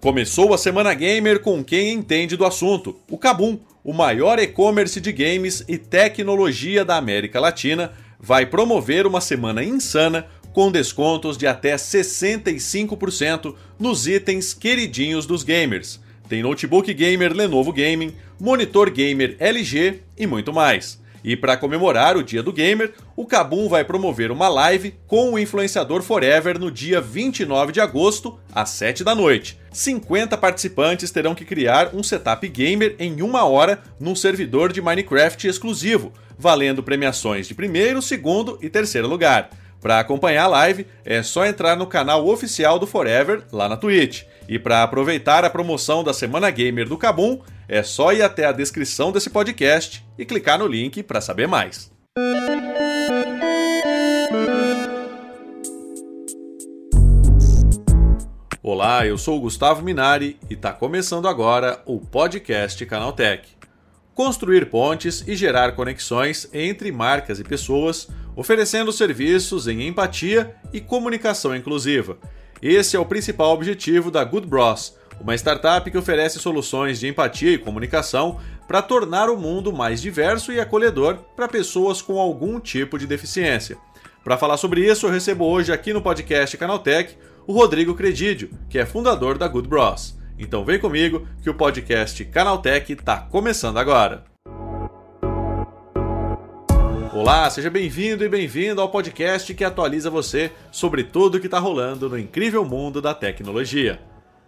Começou a Semana Gamer com quem entende do assunto, o Kabum, o maior e-commerce de games e tecnologia da América Latina, vai promover uma semana insana com descontos de até 65% nos itens queridinhos dos gamers. Tem notebook gamer Lenovo Gaming, monitor gamer LG e muito mais. E para comemorar o Dia do Gamer, o Kabum vai promover uma live com o influenciador Forever no dia 29 de agosto, às 7 da noite. 50 participantes terão que criar um setup gamer em uma hora num servidor de Minecraft exclusivo, valendo premiações de primeiro, segundo e terceiro lugar. Para acompanhar a live, é só entrar no canal oficial do Forever lá na Twitch. E para aproveitar a promoção da Semana Gamer do Kabum, é só ir até a descrição desse podcast e clicar no link para saber mais. Olá, eu sou o Gustavo Minari e está começando agora o podcast Canaltech. Construir pontes e gerar conexões entre marcas e pessoas, oferecendo serviços em empatia e comunicação inclusiva. Esse é o principal objetivo da Good Bros, uma startup que oferece soluções de empatia e comunicação para tornar o mundo mais diverso e acolhedor para pessoas com algum tipo de deficiência. Para falar sobre isso, eu recebo hoje aqui no podcast Canaltech o Rodrigo Credidio, que é fundador da Good Bros. Então vem comigo que o podcast Canaltech está começando agora. Olá, seja bem-vindo e bem-vindo ao podcast que atualiza você sobre tudo o que está rolando no incrível mundo da tecnologia.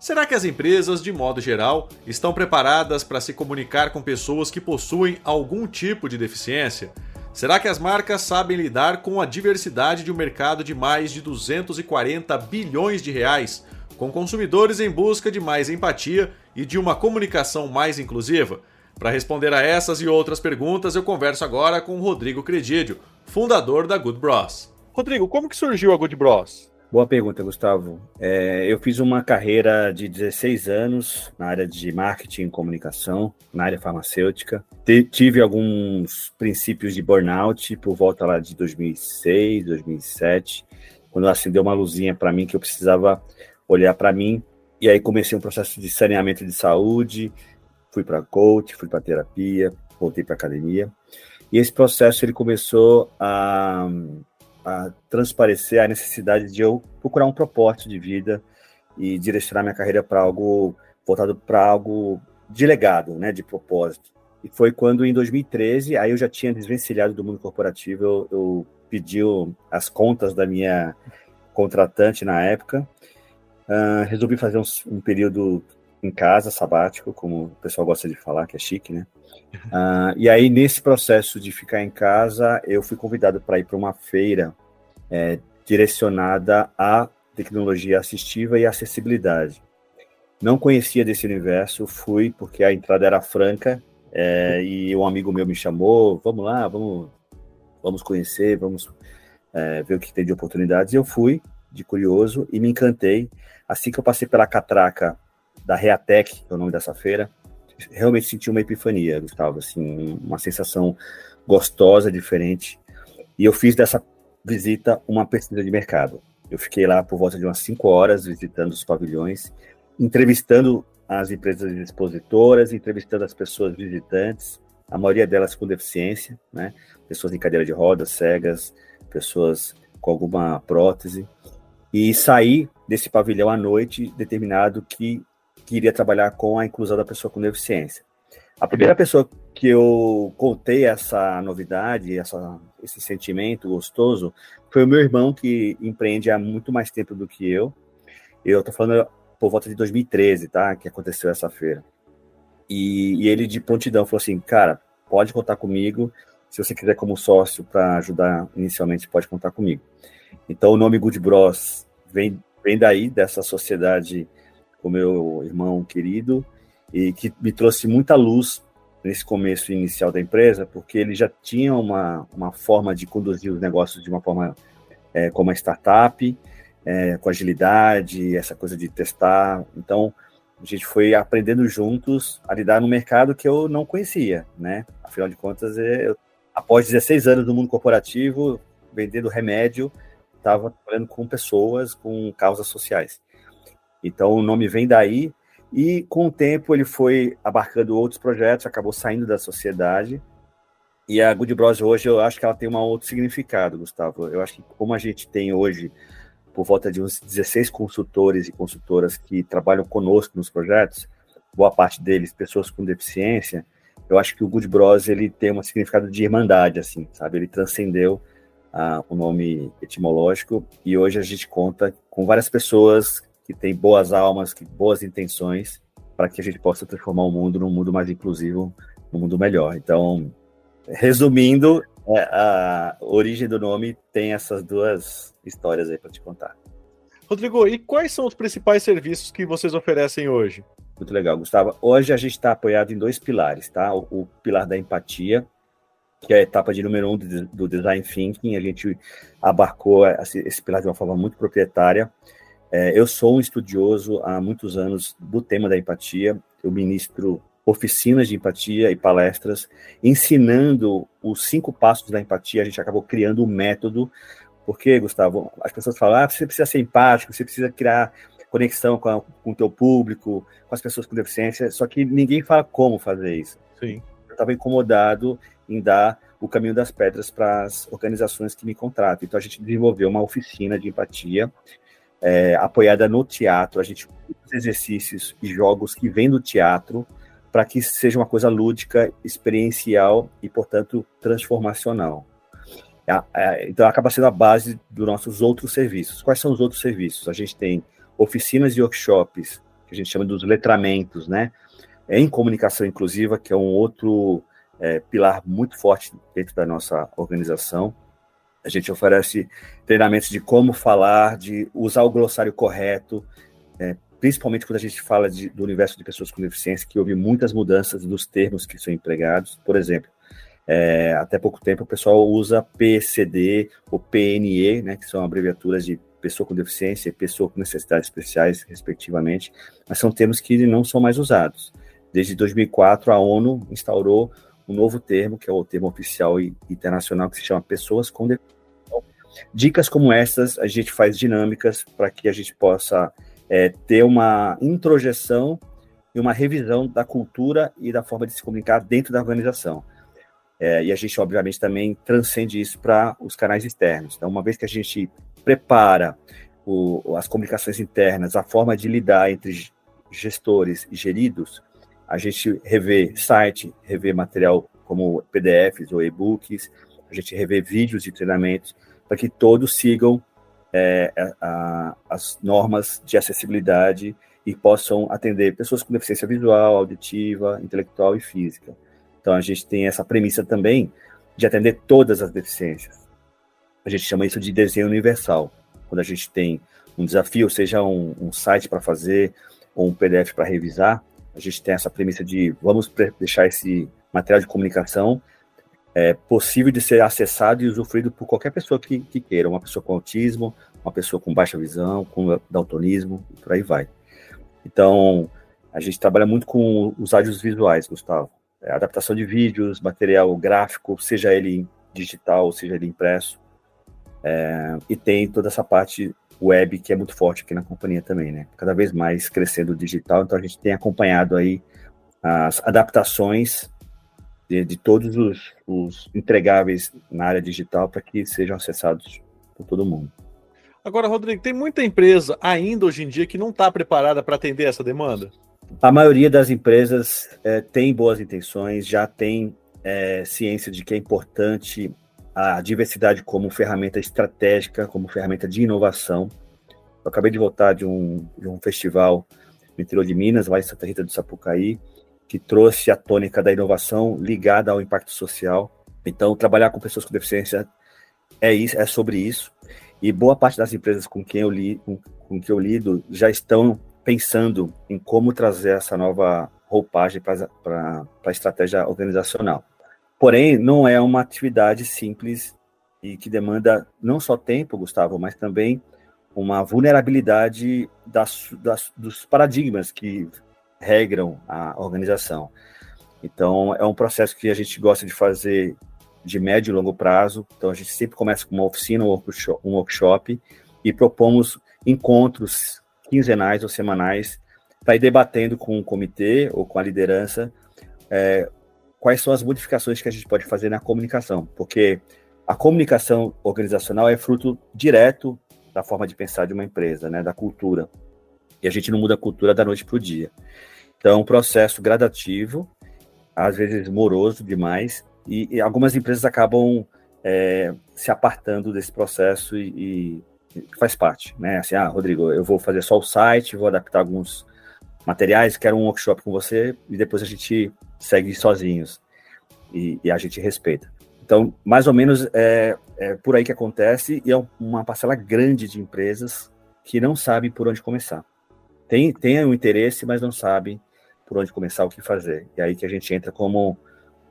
Será que as empresas, de modo geral, estão preparadas para se comunicar com pessoas que possuem algum tipo de deficiência? Será que as marcas sabem lidar com a diversidade de um mercado de mais de 240 bilhões de reais, com consumidores em busca de mais empatia e de uma comunicação mais inclusiva? Para responder a essas e outras perguntas, eu converso agora com o Rodrigo Credidio, fundador da Good Bros. Rodrigo, como que surgiu a Good Bros? Boa pergunta, Gustavo. É, eu fiz uma carreira de 16 anos na área de marketing e comunicação, na área farmacêutica. tive alguns princípios de burnout por volta lá de 2006, 2007, quando acendeu uma luzinha para mim que eu precisava olhar para mim. E aí comecei um processo de saneamento de saúde, fui para coach, fui para terapia, voltei para academia. E esse processo ele começou a a transparecer a necessidade de eu procurar um propósito de vida e direcionar minha carreira para algo voltado para algo de legado, né, de propósito. E foi quando, em 2013, aí eu já tinha desvencilhado do mundo corporativo, eu, eu pedi as contas da minha contratante na época, uh, resolvi fazer um, um, período em casa, sabático, como o pessoal gosta de falar, que é chique, né? Uh, e aí, nesse processo de ficar em casa, eu fui convidado para ir para uma feira é, direcionada à tecnologia assistiva e acessibilidade. Não conhecia desse universo, fui porque a entrada era franca é, e um amigo meu me chamou, vamos lá, vamos, vamos conhecer, vamos é, ver o que tem de oportunidades. E eu fui, de curioso, e me encantei. Assim que eu passei pela catraca da Reatec, é o nome dessa feira, realmente senti uma epifania, Gustavo, assim, uma sensação gostosa, diferente. E eu fiz dessa visita uma pesquisa de mercado. Eu fiquei lá por volta de umas cinco horas visitando os pavilhões, entrevistando as empresas expositoras, entrevistando as pessoas visitantes, a maioria delas com deficiência, né? Pessoas em cadeira de rodas, cegas, pessoas com alguma prótese. E saí desse pavilhão à noite determinado que queria trabalhar com a inclusão da pessoa com deficiência. A primeira pessoa que eu contei essa novidade, essa, esse sentimento gostoso, foi o meu irmão, que empreende há muito mais tempo do que eu. Eu tô falando por volta de 2013, tá? Que aconteceu essa feira. E, e ele, de prontidão, falou assim: Cara, pode contar comigo. Se você quiser, como sócio, para ajudar inicialmente, pode contar comigo. Então, o nome Good Bros vem, vem daí, dessa sociedade com meu irmão querido, e que me trouxe muita luz nesse começo inicial da empresa, porque ele já tinha uma, uma forma de conduzir os negócios de uma forma é, como uma startup, é, com agilidade, essa coisa de testar. Então, a gente foi aprendendo juntos a lidar no mercado que eu não conhecia, né? Afinal de contas, é, eu, após 16 anos no mundo corporativo, vendendo remédio, estava trabalhando com pessoas, com causas sociais. Então o nome vem daí e com o tempo ele foi abarcando outros projetos, acabou saindo da sociedade. E a Good Bros hoje eu acho que ela tem um outro significado, Gustavo. Eu acho que como a gente tem hoje por volta de uns 16 consultores e consultoras que trabalham conosco nos projetos, boa parte deles pessoas com deficiência, eu acho que o Good Bros ele tem um significado de irmandade, assim, sabe? Ele transcendeu uh, o nome etimológico e hoje a gente conta com várias pessoas que têm boas almas, que boas intenções para que a gente possa transformar o mundo num mundo mais inclusivo, num mundo melhor. Então, resumindo, é, a origem do nome tem essas duas histórias aí para te contar. Rodrigo, e quais são os principais serviços que vocês oferecem hoje? Muito legal, Gustavo. Hoje a gente está apoiado em dois pilares, tá? O, o, pilar da empatia, que é a etapa de número um do, do design thinking. A gente abarcou esse, esse, pilar de uma forma muito proprietária. É, eu sou um estudioso há muitos anos do tema da empatia. Eu ministro oficinas de empatia e palestras, ensinando os cinco passos da empatia. A gente acabou criando um método, porque, Gustavo, as pessoas falam, ah, você precisa ser empático, você precisa criar conexão com, a, com o teu público, com as pessoas com deficiência, só que ninguém fala como fazer isso. Sim. Eu estava incomodado em dar o caminho das pedras para as organizações que me contratam. Então a gente desenvolveu uma oficina de empatia é, apoiada no teatro. A gente exercícios e jogos que vêm do teatro para que seja uma coisa lúdica, experiencial e, portanto, transformacional. É, é, então, acaba sendo a base dos nossos outros serviços. Quais são os outros serviços? A gente tem oficinas e workshops, que a gente chama dos letramentos, né? Em comunicação inclusiva, que é um outro é, pilar muito forte dentro da nossa organização. A gente oferece treinamentos de como falar, de usar o glossário correto, é, principalmente quando a gente fala de, do universo de pessoas com deficiência, que houve muitas mudanças dos termos que são empregados. Por exemplo, é, até pouco tempo o pessoal usa PCD ou PNE, né, que são abreviaturas de pessoa com deficiência e pessoa com necessidades especiais, respectivamente, mas são termos que não são mais usados. Desde 2004, a ONU instaurou um novo termo, que é o termo oficial internacional, que se chama pessoas com deficiência. Dicas como essas, a gente faz dinâmicas para que a gente possa é, ter uma introjeção e uma revisão da cultura e da forma de se comunicar dentro da organização. É, e a gente, obviamente, também transcende isso para os canais externos. Então, uma vez que a gente prepara o, as comunicações internas, a forma de lidar entre gestores e geridos, a gente revê site, revê material como PDFs ou e-books, a gente revê vídeos de treinamentos para que todos sigam é, a, as normas de acessibilidade e possam atender pessoas com deficiência visual, auditiva, intelectual e física. Então a gente tem essa premissa também de atender todas as deficiências. A gente chama isso de desenho universal. Quando a gente tem um desafio, seja um, um site para fazer ou um PDF para revisar, a gente tem essa premissa de vamos deixar esse material de comunicação é, possível de ser acessado e usufruído por qualquer pessoa que, que, queira, uma pessoa com autismo, uma pessoa com baixa visão, com daltonismo, por aí vai. Então, a gente trabalha muito com os áudios visuais, Gustavo. É, adaptação de vídeos, material gráfico, seja ele digital, seja ele impresso. É, e tem toda essa parte web que é muito forte aqui na companhia também, né? Cada vez mais crescendo o digital, então a gente tem acompanhado aí as adaptações de, de todos os, os, entregáveis na área digital para que sejam acessados por todo mundo. Agora, Rodrigo, tem muita empresa ainda hoje em dia que não está preparada para atender essa demanda? A maioria das empresas é, tem boas intenções, já tem é, ciência de que é importante a diversidade como ferramenta estratégica, como ferramenta de inovação. Eu acabei de voltar de um, de um festival no interior de Minas, lá em Santa Rita do Sapucaí, que trouxe a tônica da inovação ligada ao impacto social. Então, trabalhar com pessoas com deficiência é isso, é sobre isso. E boa parte das empresas com quem eu li, com, com que eu lido, já estão pensando em como trazer essa nova roupagem para a estratégia organizacional. Porém, não é uma atividade simples e que demanda não só tempo, Gustavo, mas também uma vulnerabilidade das, das, dos paradigmas que regram a organização. Então, é um processo que a gente gosta de fazer de médio e longo prazo. Então, a gente sempre começa com uma oficina, um workshop, e propomos encontros quinzenais ou semanais para ir debatendo com o comitê ou com a liderança é, quais são as modificações que a gente pode fazer na comunicação, porque a comunicação organizacional é fruto direto da forma de pensar de uma empresa, né, da cultura. E a gente não muda a cultura da noite para o dia. Então, é um processo gradativo, às vezes moroso demais, e, e algumas empresas acabam é, se apartando desse processo e, e, faz parte, né? Assim, ah, Rodrigo, eu vou fazer só o site, vou adaptar alguns materiais, quero um workshop com você e depois a gente segue sozinhos e, e a gente respeita. Então, mais ou menos é, é, por aí que acontece e é uma parcela grande de empresas que não sabem por onde começar. Tem, tem o interesse, mas não sabem por onde começar, o que fazer. E aí que a gente entra como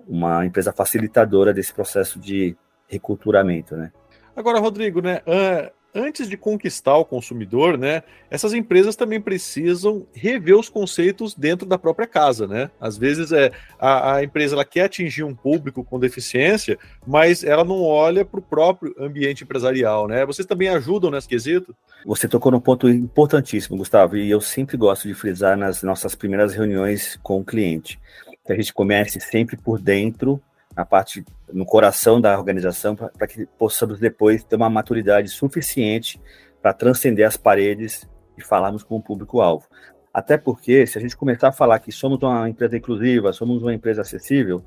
uma empresa facilitadora desse processo de reculturamento, né? Agora, Rodrigo, né? Uh, antes de conquistar o consumidor, né, essas empresas também precisam rever os conceitos dentro da própria casa, né? Às vezes é a, a empresa ela quer atingir um público com deficiência, mas ela não olha para o próprio ambiente empresarial, né? Vocês também ajudam nesse quesito? Você tocou num ponto importantíssimo, Gustavo, e eu sempre gosto de frisar nas nossas primeiras reuniões com o cliente, que a gente comece sempre por dentro a parte no coração da organização para que possamos depois ter uma maturidade suficiente para transcender as paredes e falarmos com o público-alvo. Até porque, se a gente começar a falar que somos uma empresa inclusiva, somos uma empresa acessível,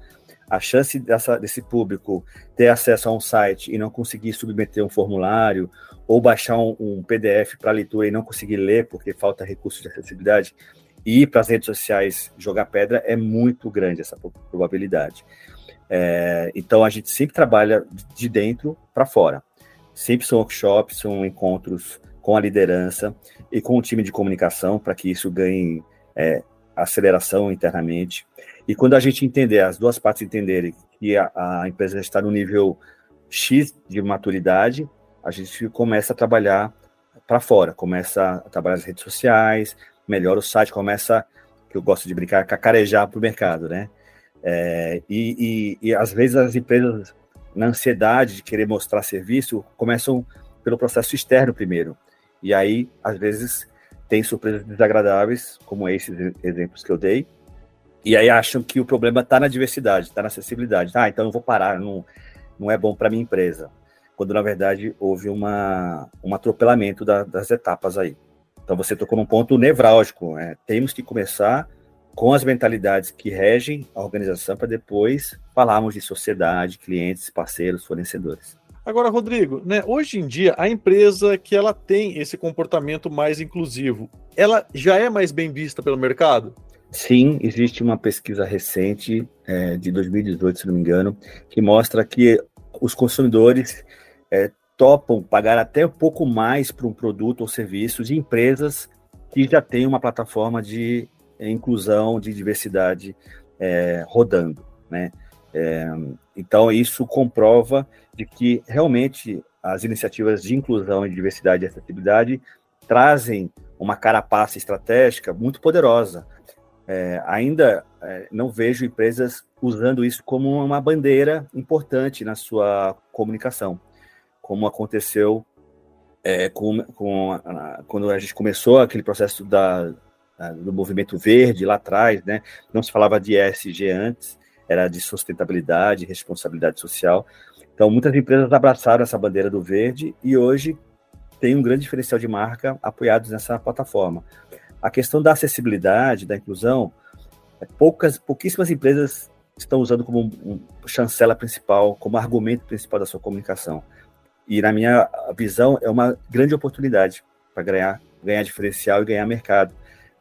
a chance dessa, desse público ter acesso a um site e não conseguir submeter um formulário ou baixar um, um PDF para leitura e não conseguir ler porque falta recurso de acessibilidade e ir para as redes sociais jogar pedra é muito grande essa probabilidade. É, então a gente sempre trabalha de dentro para fora. Sempre são workshops, são encontros com a liderança e com o time de comunicação para que isso ganhe é, aceleração internamente. E quando a gente entender, as duas partes entenderem que a, a empresa está no nível X de maturidade, a gente começa a trabalhar para fora, começa a trabalhar nas redes sociais, melhora o site, começa, que eu gosto de brincar, cacarejar para o mercado, né? É, e, e, e, às vezes as empresas, na ansiedade de querer mostrar serviço, começam pelo processo externo primeiro. E aí, às vezes, tem surpresas desagradáveis, como esses exemplos que eu dei, e aí acham que o problema está na diversidade, está na acessibilidade. Ah, então eu vou parar, não, não é bom para minha empresa. Quando, na verdade, houve uma, um atropelamento da, das etapas aí. Então, você tocou num ponto nevrálgico. É, temos que começar com as mentalidades que regem a organização para depois falarmos de sociedade, clientes, parceiros, fornecedores. Agora, Rodrigo, né, hoje em dia a empresa que ela tem esse comportamento mais inclusivo, ela já é mais bem vista pelo mercado? Sim, existe uma pesquisa recente é, de 2018, se não me engano, que mostra que os consumidores é, topam pagar até um pouco mais para um produto ou serviço de empresas que já têm uma plataforma de inclusão, de diversidade é, rodando, né? É, então, isso comprova de que realmente as iniciativas de inclusão, de diversidade e acessibilidade trazem uma carapaça estratégica muito poderosa. É, ainda é, não vejo empresas usando isso como uma bandeira importante na sua comunicação, como aconteceu é, com, com a, quando a gente começou aquele processo da, do movimento verde lá atrás, né? Não se falava de ESG antes, era de sustentabilidade, responsabilidade social. Então, muitas empresas abraçaram essa bandeira do verde e hoje tem um grande diferencial de marca apoiados nessa plataforma. A questão da acessibilidade, da inclusão, é poucas, pouquíssimas empresas estão usando como um chancela principal, como argumento principal da sua comunicação. E na minha visão é uma grande oportunidade para ganhar, ganhar diferencial e ganhar mercado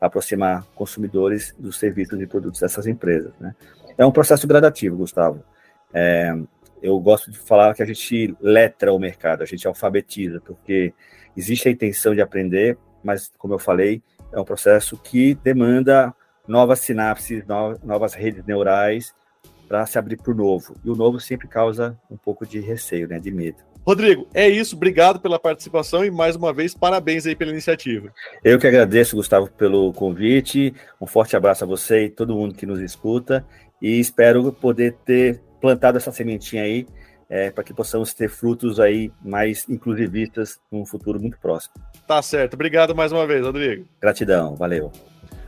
aproximar consumidores dos serviços e produtos dessas empresas. Né? É um processo gradativo, Gustavo. É, eu gosto de falar que a gente letra o mercado, a gente alfabetiza, porque existe a intenção de aprender, mas, como eu falei, é um processo que demanda novas sinapses, novas redes neurais para se abrir para o novo. E o novo sempre causa um pouco de receio, né, de medo. Rodrigo, é isso. Obrigado pela participação e mais uma vez parabéns aí pela iniciativa. Eu que agradeço, Gustavo, pelo convite. Um forte abraço a você e todo mundo que nos escuta e espero poder ter plantado essa sementinha aí é, para que possamos ter frutos aí mais inclusivistas num futuro muito próximo. Tá certo. Obrigado mais uma vez, Rodrigo. Gratidão. Valeu.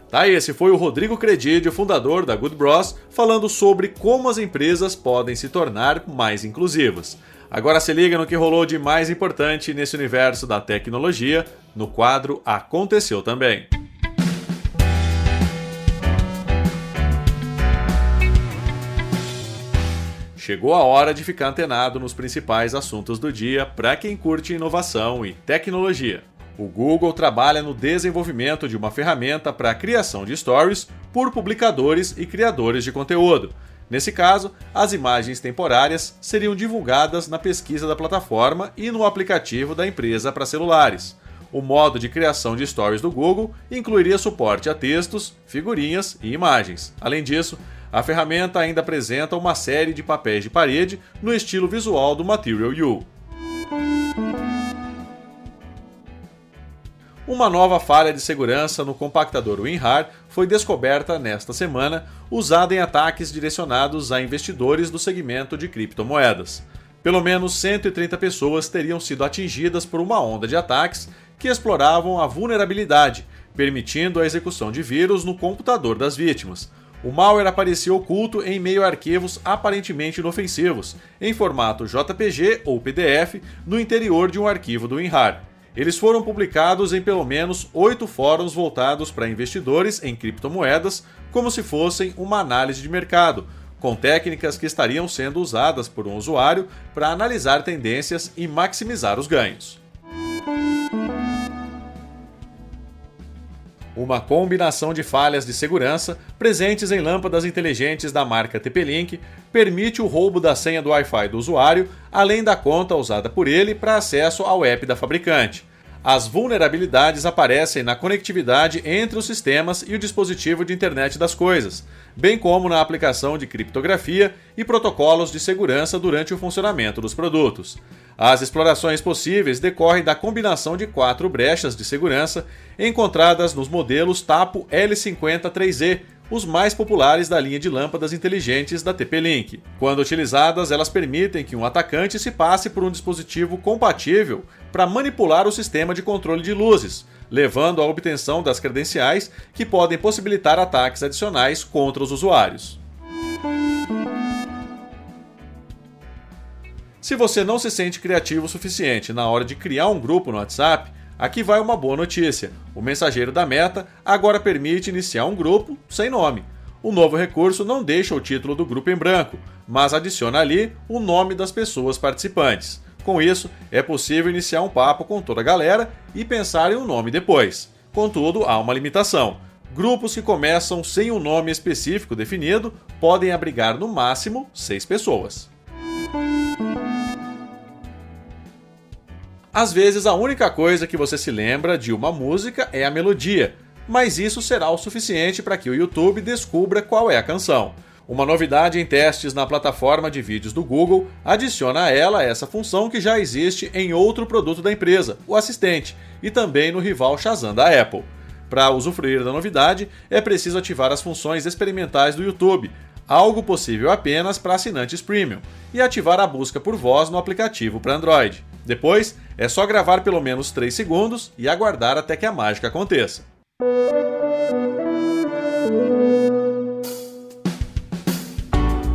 Tá, esse foi o Rodrigo Credidio, fundador da Good Bros, falando sobre como as empresas podem se tornar mais inclusivas. Agora se liga no que rolou de mais importante nesse universo da tecnologia, no quadro Aconteceu Também. Chegou a hora de ficar antenado nos principais assuntos do dia para quem curte inovação e tecnologia. O Google trabalha no desenvolvimento de uma ferramenta para a criação de stories por publicadores e criadores de conteúdo. Nesse caso, as imagens temporárias seriam divulgadas na pesquisa da plataforma e no aplicativo da empresa para celulares. O modo de criação de stories do Google incluiria suporte a textos, figurinhas e imagens. Além disso, a ferramenta ainda apresenta uma série de papéis de parede no estilo visual do Material You. Uma nova falha de segurança no compactador WinRAR foi descoberta nesta semana, usada em ataques direcionados a investidores do segmento de criptomoedas. Pelo menos 130 pessoas teriam sido atingidas por uma onda de ataques que exploravam a vulnerabilidade, permitindo a execução de vírus no computador das vítimas. O malware aparecia oculto em meio a arquivos aparentemente inofensivos, em formato JPG ou PDF, no interior de um arquivo do WinRAR. Eles foram publicados em pelo menos oito fóruns voltados para investidores em criptomoedas, como se fossem uma análise de mercado, com técnicas que estariam sendo usadas por um usuário para analisar tendências e maximizar os ganhos. uma combinação de falhas de segurança presentes em lâmpadas inteligentes da marca TP-Link permite o roubo da senha do Wi-Fi do usuário, além da conta usada por ele para acesso ao app da fabricante. As vulnerabilidades aparecem na conectividade entre os sistemas e o dispositivo de internet das coisas, bem como na aplicação de criptografia e protocolos de segurança durante o funcionamento dos produtos. As explorações possíveis decorrem da combinação de quatro brechas de segurança encontradas nos modelos Tapo L50-3E, os mais populares da linha de lâmpadas inteligentes da TP-Link. Quando utilizadas, elas permitem que um atacante se passe por um dispositivo compatível para manipular o sistema de controle de luzes, levando à obtenção das credenciais que podem possibilitar ataques adicionais contra os usuários. Se você não se sente criativo o suficiente na hora de criar um grupo no WhatsApp, aqui vai uma boa notícia. O mensageiro da Meta agora permite iniciar um grupo sem nome. O novo recurso não deixa o título do grupo em branco, mas adiciona ali o nome das pessoas participantes. Com isso, é possível iniciar um papo com toda a galera e pensar em um nome depois. Contudo, há uma limitação. Grupos que começam sem um nome específico definido podem abrigar no máximo seis pessoas. Às vezes, a única coisa que você se lembra de uma música é a melodia, mas isso será o suficiente para que o YouTube descubra qual é a canção. Uma novidade em testes na plataforma de vídeos do Google adiciona a ela essa função que já existe em outro produto da empresa, o Assistente, e também no rival Shazam da Apple. Para usufruir da novidade, é preciso ativar as funções experimentais do YouTube, algo possível apenas para assinantes premium, e ativar a busca por voz no aplicativo para Android. Depois, é só gravar pelo menos 3 segundos e aguardar até que a mágica aconteça.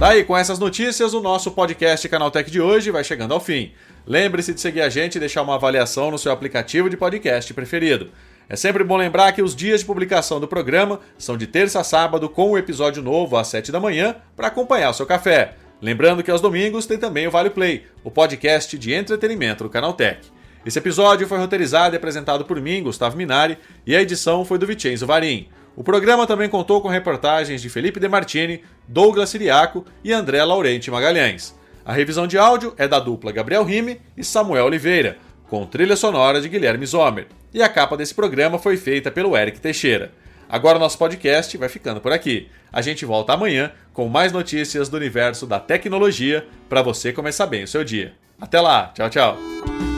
Tá aí, com essas notícias, o nosso podcast Canaltech de hoje vai chegando ao fim. Lembre-se de seguir a gente e deixar uma avaliação no seu aplicativo de podcast preferido. É sempre bom lembrar que os dias de publicação do programa são de terça a sábado, com o um episódio novo às 7 da manhã, para acompanhar o seu café. Lembrando que aos domingos tem também o Vale Play, o podcast de entretenimento do Canaltech. Esse episódio foi roteirizado e apresentado por mim, Gustavo Minari, e a edição foi do Vicenzo Varim. O programa também contou com reportagens de Felipe De Martini, Douglas Siriaco e André Laurenti Magalhães. A revisão de áudio é da dupla Gabriel Rime e Samuel Oliveira, com trilha sonora de Guilherme Zomer. E a capa desse programa foi feita pelo Eric Teixeira. Agora o nosso podcast vai ficando por aqui. A gente volta amanhã com mais notícias do universo da tecnologia para você começar bem o seu dia. Até lá, tchau, tchau.